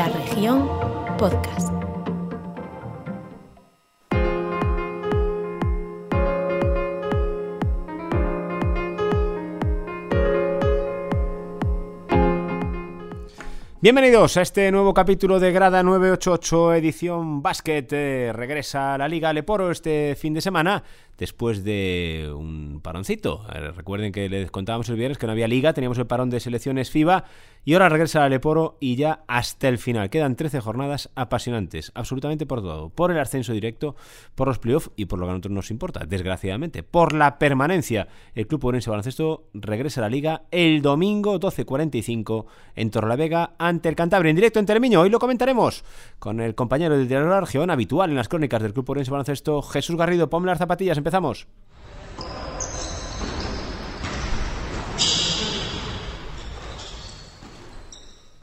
La región podcast. Bienvenidos a este nuevo capítulo de Grada 988 edición Basket. Eh, regresa a la Liga Leporo este fin de semana después de un paroncito. Eh, recuerden que les contábamos el viernes que no había liga, teníamos el parón de selecciones FIBA y ahora regresa a Leporo y ya hasta el final. Quedan 13 jornadas apasionantes, absolutamente por todo. Por el ascenso directo, por los playoffs y por lo que a nosotros nos importa, desgraciadamente, por la permanencia. El Club Orense Baloncesto regresa a la liga el domingo 12.45 en Torrelavega ante el Cantabria en directo en Telemiño. Hoy lo comentaremos con el compañero del diario La Región, habitual en las crónicas del Club Orense Baloncesto, Jesús Garrido. Ponme las zapatillas empezamos.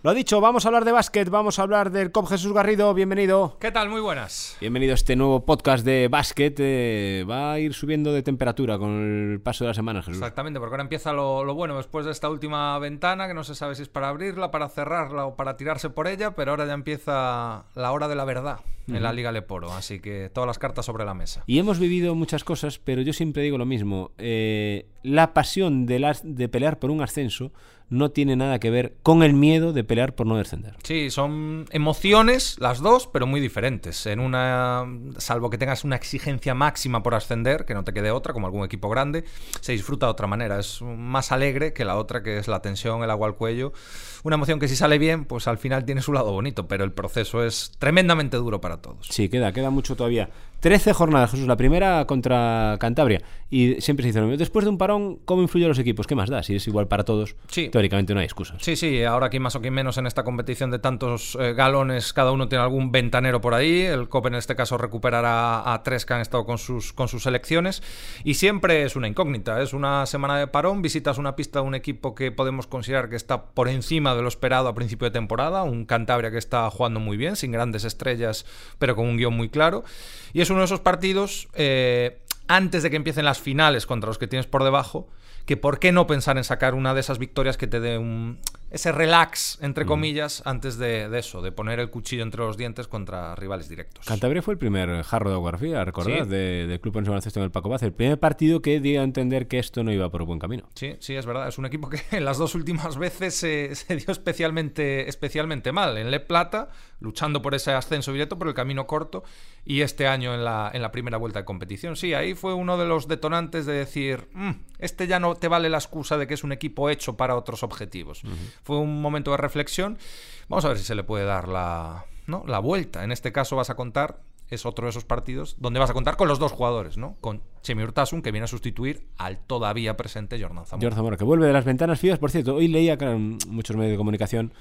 Lo dicho, vamos a hablar de básquet, vamos a hablar del COP Jesús Garrido, bienvenido. ¿Qué tal? Muy buenas. Bienvenido a este nuevo podcast de básquet. eh, va a ir subiendo de temperatura con el paso de las semanas, Jesús. Exactamente, porque ahora empieza lo, lo bueno después de esta última ventana, que no se sabe si es para abrirla, para cerrarla o para tirarse por ella, pero ahora ya empieza la hora de la verdad en la Liga Leporo, así que todas las cartas sobre la mesa. Y hemos vivido muchas cosas, pero yo siempre digo lo mismo. eh, la pasión de, pelear por un ascenso no tiene nada que ver con el miedo de pelear por no descender. Sí, son emociones las dos, pero muy diferentes. En una, salvo que tengas una exigencia máxima por ascender, que no te quede otra, como algún equipo grande, se disfruta de otra manera. Es más alegre que la otra, que es la tensión, el agua al cuello. Una emoción que si sale bien, pues al final tiene su lado bonito, pero el proceso es tremendamente duro para todos. Sí, queda, queda mucho todavía. 13 jornadas, Jesús. La primera contra Cantabria. Y siempre se dice lo mismo. Después de un parón, ¿cómo influye a los equipos? ¿Qué más da? Si es igual para todos, Sí. teóricamente no hay excusas. Sí, sí, ahora aquí más o aquí menos en esta competición de tantos eh, galones, cada uno tiene algún ventanero por ahí. El COP en este caso recuperará a tres que han estado con sus, con sus selecciones. Y siempre es una incógnita, es una semana de parón, visitas una pista de un equipo que podemos considerar que está por encima de lo esperado a principio de temporada, un Cantabria que está jugando muy bien, sin grandes estrellas, pero con un guion muy claro. Y es uno de esos partidos, eh, antes de que empiecen las finales contra los que tienes por debajo, que por qué no pensar en sacar una de esas victorias que te dé un, ese relax, entre comillas, antes de, de eso, de poner el cuchillo entre los dientes contra rivales directos. Cantabria fue el primer jarro de agua fría, recordad, Sí. de- del Club en Baloncesto en el Paco Vaz. El primer partido que dio a entender que esto no iba por buen camino. Sí, sí, es verdad. Es un equipo que en las dos últimas veces se, se dio especialmente, especialmente mal. En Le Plata, luchando por ese ascenso directo, por el camino corto, y este año en la, en la primera vuelta de competición. Sí, ahí fue uno de los detonantes de decir, "Mm, este ya no te vale la excusa de que es un equipo hecho para otros objetivos. Fue un momento de reflexión. Vamos a ver si se le puede dar la, ¿no? la vuelta. En este caso vas a contar es otro de esos partidos donde vas a contar con los dos jugadores, ¿no? Con Chemi Urtasun, que viene a sustituir al todavía presente Jordan Zamora. George Zamora, que vuelve de las ventanas frías. Por cierto, hoy leía en muchos medios de comunicación.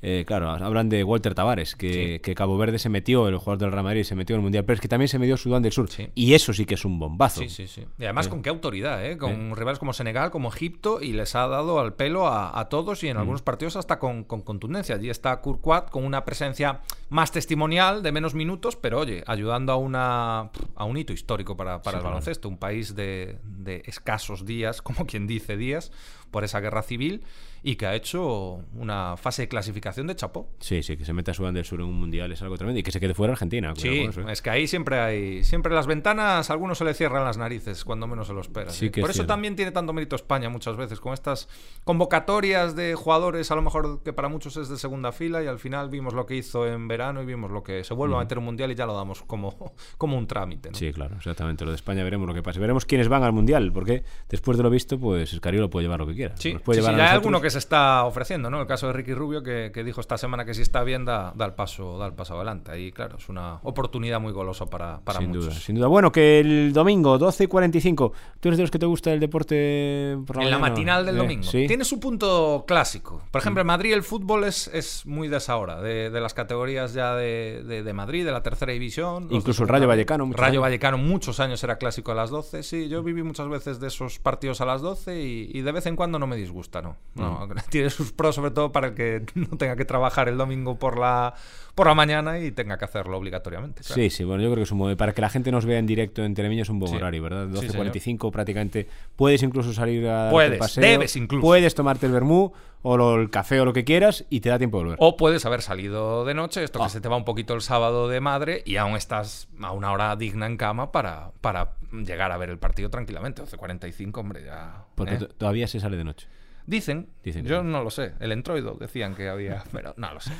Eh, claro, hablan de Walter Tavares, que, Sí. que Cabo Verde se metió, el jugador del Real Madrid se metió en el Mundial, pero es que también se metió Sudán del Sur. Sí. Y eso sí que es un bombazo. Sí, sí, sí. Y además con qué autoridad, ¿eh? Con rivales como Senegal, como Egipto, y les ha dado al pelo a, a todos y en algunos partidos hasta con, con contundencia. Allí está Kurquat con una presencia más testimonial, de menos minutos, pero oye, ayudando a, una, a un hito histórico para, para el baloncesto. Un país de, de escasos días, como quien dice días, por esa guerra civil y que ha hecho una fase de clasificación de chapó. Sí, sí, que se meta Sudán del Sur en un mundial es algo tremendo y que se quede fuera Argentina. Sí, eso, ¿eh? es que ahí siempre hay. Siempre las ventanas, a algunos se le cierran las narices cuando menos se lo espera. Sí que Por es eso cierto. también tiene tanto mérito España muchas veces, con estas convocatorias de jugadores, a lo mejor que para muchos es de segunda fila, y al final vimos lo que hizo en verano y vimos lo que se vuelve a meter un mundial y ya lo damos como, como un trámite. ¿no? Sí, claro, exactamente. Lo de España veremos lo que pasa. Veremos quiénes van al mundial, porque después de lo visto, pues Escariolo puede llevar lo que quiera. Sí, puede sí, sí, llevar ya a hay alguno que se está ofreciendo, ¿no? El caso de Ricky Rubio, que, que dijo esta semana que si está bien, da, da el paso, da el paso adelante. Y claro, es una oportunidad muy golosa para, para sin muchos. duda, sin duda. Bueno, que el domingo, 12 y 45. ¿Tú eres de los que te gusta el deporte por En la matinal del Eh, domingo. Sí. Tiene su punto clásico. Por ejemplo, en Madrid el fútbol es, es muy de esa hora, de, de las categorías ya de, de- de Madrid, de la tercera división. Incluso el Rayo. Vallecano, muchos Rayo años. Vallecano muchos años era clásico a las 12. Sí, yo viví muchas veces de esos partidos a las 12 y, y de vez en cuando no me disgusta, ¿no? no Mm. Tiene sus pros, sobre todo para el que no tenga que trabajar el domingo por la por la mañana y tenga que hacerlo obligatoriamente. Sí, sí, bueno, yo creo que es un para que la gente nos vea en directo en Telemiño es un buen horario, ¿verdad? 12.45 prácticamente. Puedes incluso salir a puedes, paseo, debes incluso. Puedes tomarte el vermú o el café o lo que quieras y te da tiempo de volver. O puedes haber salido de noche, esto que ah. se te va un poquito el sábado de madre y aún estás a una hora digna en cama para, para llegar a ver el partido tranquilamente. 12.45, hombre, ya... Porque ¿eh? todavía se sale de noche. Dicen, yo no lo sé, el entroido decían que había, pero no lo sé.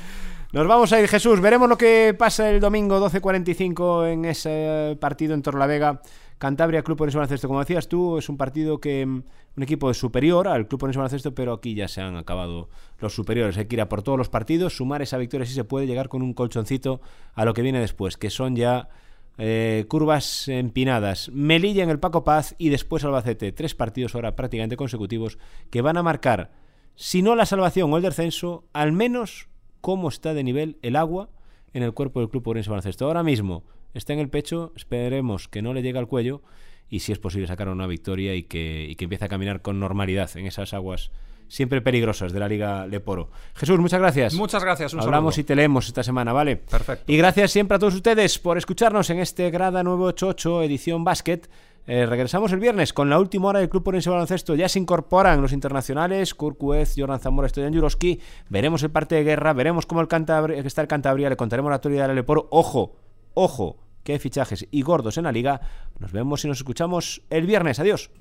Nos vamos a ir, Jesús, veremos lo que pasa el domingo 12.45 en ese partido en Torlavega. Cantabria Club Orense Baloncesto, como decías tú, es un partido que mm, un equipo es superior al Club Orense Baloncesto, pero aquí ya se han acabado los superiores. Hay que ir a por todos los partidos, sumar esa victoria si se puede, llegar con un colchoncito a lo que viene después, que son ya eh, curvas empinadas, Melilla en el Paco Paz y después Albacete. Tres partidos ahora prácticamente consecutivos que van a marcar, si no la salvación o el descenso, al menos cómo está de nivel el agua en el cuerpo del Club Orense Baloncesto. Ahora mismo está en el pecho, esperemos que no le llegue al cuello y si es posible sacar una victoria y que, y que empiece a caminar con normalidad en esas aguas siempre peligrosas de la Liga Leporo. Jesús, muchas gracias. Muchas gracias. Un Hablamos y te leemos esta semana, ¿vale? Perfecto. Y gracias siempre a todos ustedes por escucharnos en este Grada 988 edición Básquet. Eh, regresamos el viernes con la última hora del Club Porense Baloncesto. Ya se incorporan los internacionales, Kurt Kuez, Jordan Zamora, Stoyan Juroski. Veremos el parte de guerra, veremos cómo el Cantabria, está el Cantabria, le contaremos la actualidad del Leporo. Ojo, ojo, que hay fichajes y gordos en la liga. Nos vemos y nos escuchamos el viernes. Adiós.